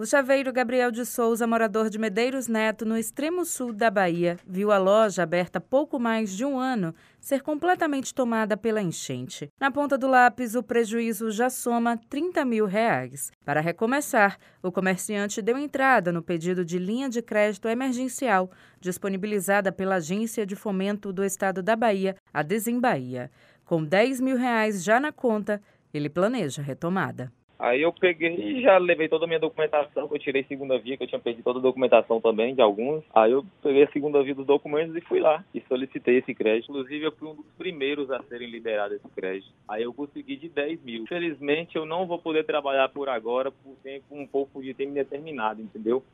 O chaveiro Gabriel de Souza, morador de Medeiros Neto, no extremo sul da Bahia, viu a loja aberta pouco mais de um ano ser completamente tomada pela enchente. Na ponta do lápis, o prejuízo já soma 30 mil reais. Para recomeçar, o comerciante deu entrada no pedido de linha de crédito emergencial disponibilizada pela Agência de Fomento do Estado da Bahia, a Desembahia. Com 10 mil reais já na conta, ele planeja a retomada. Aí eu peguei e já levei toda a minha documentação, que eu tirei segunda via, que eu tinha perdido toda a documentação também de alguns. Aí eu peguei a segunda via dos documentos e fui lá e solicitei esse crédito. Inclusive eu fui um dos primeiros a serem liberados esse crédito. Aí eu consegui de 10 mil. Infelizmente eu não vou poder trabalhar por agora por tempo um pouco de tempo indeterminado, entendeu?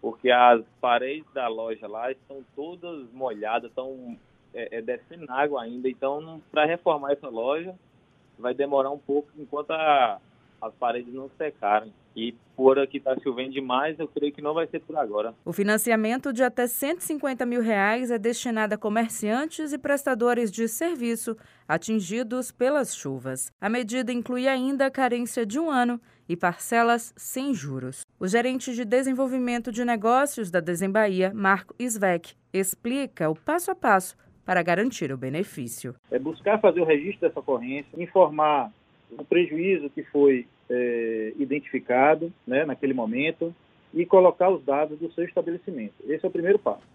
Porque as paredes da loja lá estão todas molhadas, estão é, é, descendo água ainda. Então para reformar essa loja vai demorar um pouco enquanto a as paredes não secaram. E por aqui está chovendo demais, eu creio que não vai ser por agora. O financiamento de até 150 mil reais é destinado a comerciantes e prestadores de serviço atingidos pelas chuvas. A medida inclui ainda a carência de um ano e parcelas sem juros. O gerente de desenvolvimento de negócios da Desembahia, Marco Svec, explica o passo a passo para garantir o benefício. É buscar fazer o registro dessa ocorrência, informar o prejuízo que foi é, identificado né, naquele momento e colocar os dados do seu estabelecimento. Esse é o primeiro passo.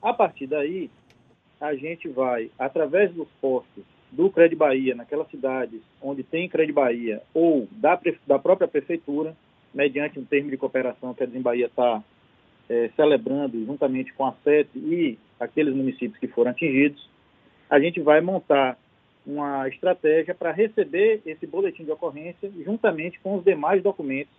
A partir daí, a gente vai, através dos postos do Cred Bahia, naquelas cidades onde tem Cred Bahia, ou da, da própria prefeitura, mediante um termo de cooperação que a Desembahia está é, celebrando juntamente com a SET e aqueles municípios que foram atingidos, a gente vai montar uma estratégia para receber esse boletim de ocorrência juntamente com os demais documentos,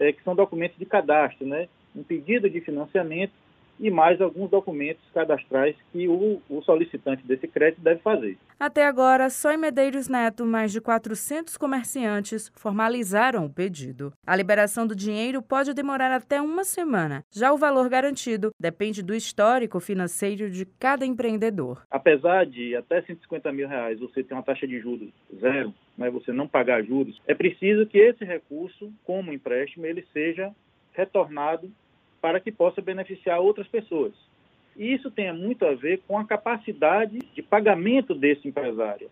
é, que são documentos de cadastro, né? Um pedido de financiamento e mais alguns documentos cadastrais que o, o, solicitante desse crédito deve fazer. Até agora, só em Medeiros Neto, mais de 400 comerciantes formalizaram o pedido. A liberação do dinheiro pode demorar até uma semana. Já o valor garantido depende do histórico financeiro de cada empreendedor. Apesar de até 150 mil reais você ter uma taxa de juros zero, mas você não pagar juros, é preciso que esse recurso, como empréstimo, ele seja retornado para que possa beneficiar outras pessoas. E isso tem muito a ver com a capacidade de pagamento desse empresário.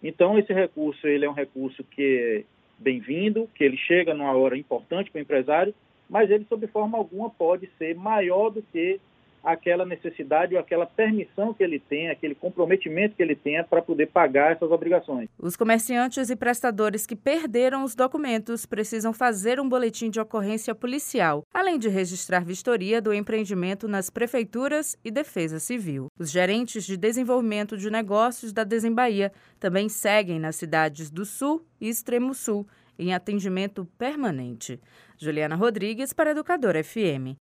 Então, esse recurso ele é um recurso que é bem-vindo, que ele chega numa hora importante para o empresário, mas ele, sob forma alguma, pode ser maior do que aquela necessidade ou aquela permissão que ele tem, aquele comprometimento que ele tenha para poder pagar essas obrigações. Os comerciantes e prestadores que perderam os documentos precisam fazer um boletim de ocorrência policial, além de registrar vistoria do empreendimento nas prefeituras e defesa civil. Os gerentes de desenvolvimento de negócios da Desembahia também seguem nas cidades do Sul e Extremo Sul em atendimento permanente. Juliana Rodrigues para Educador FM.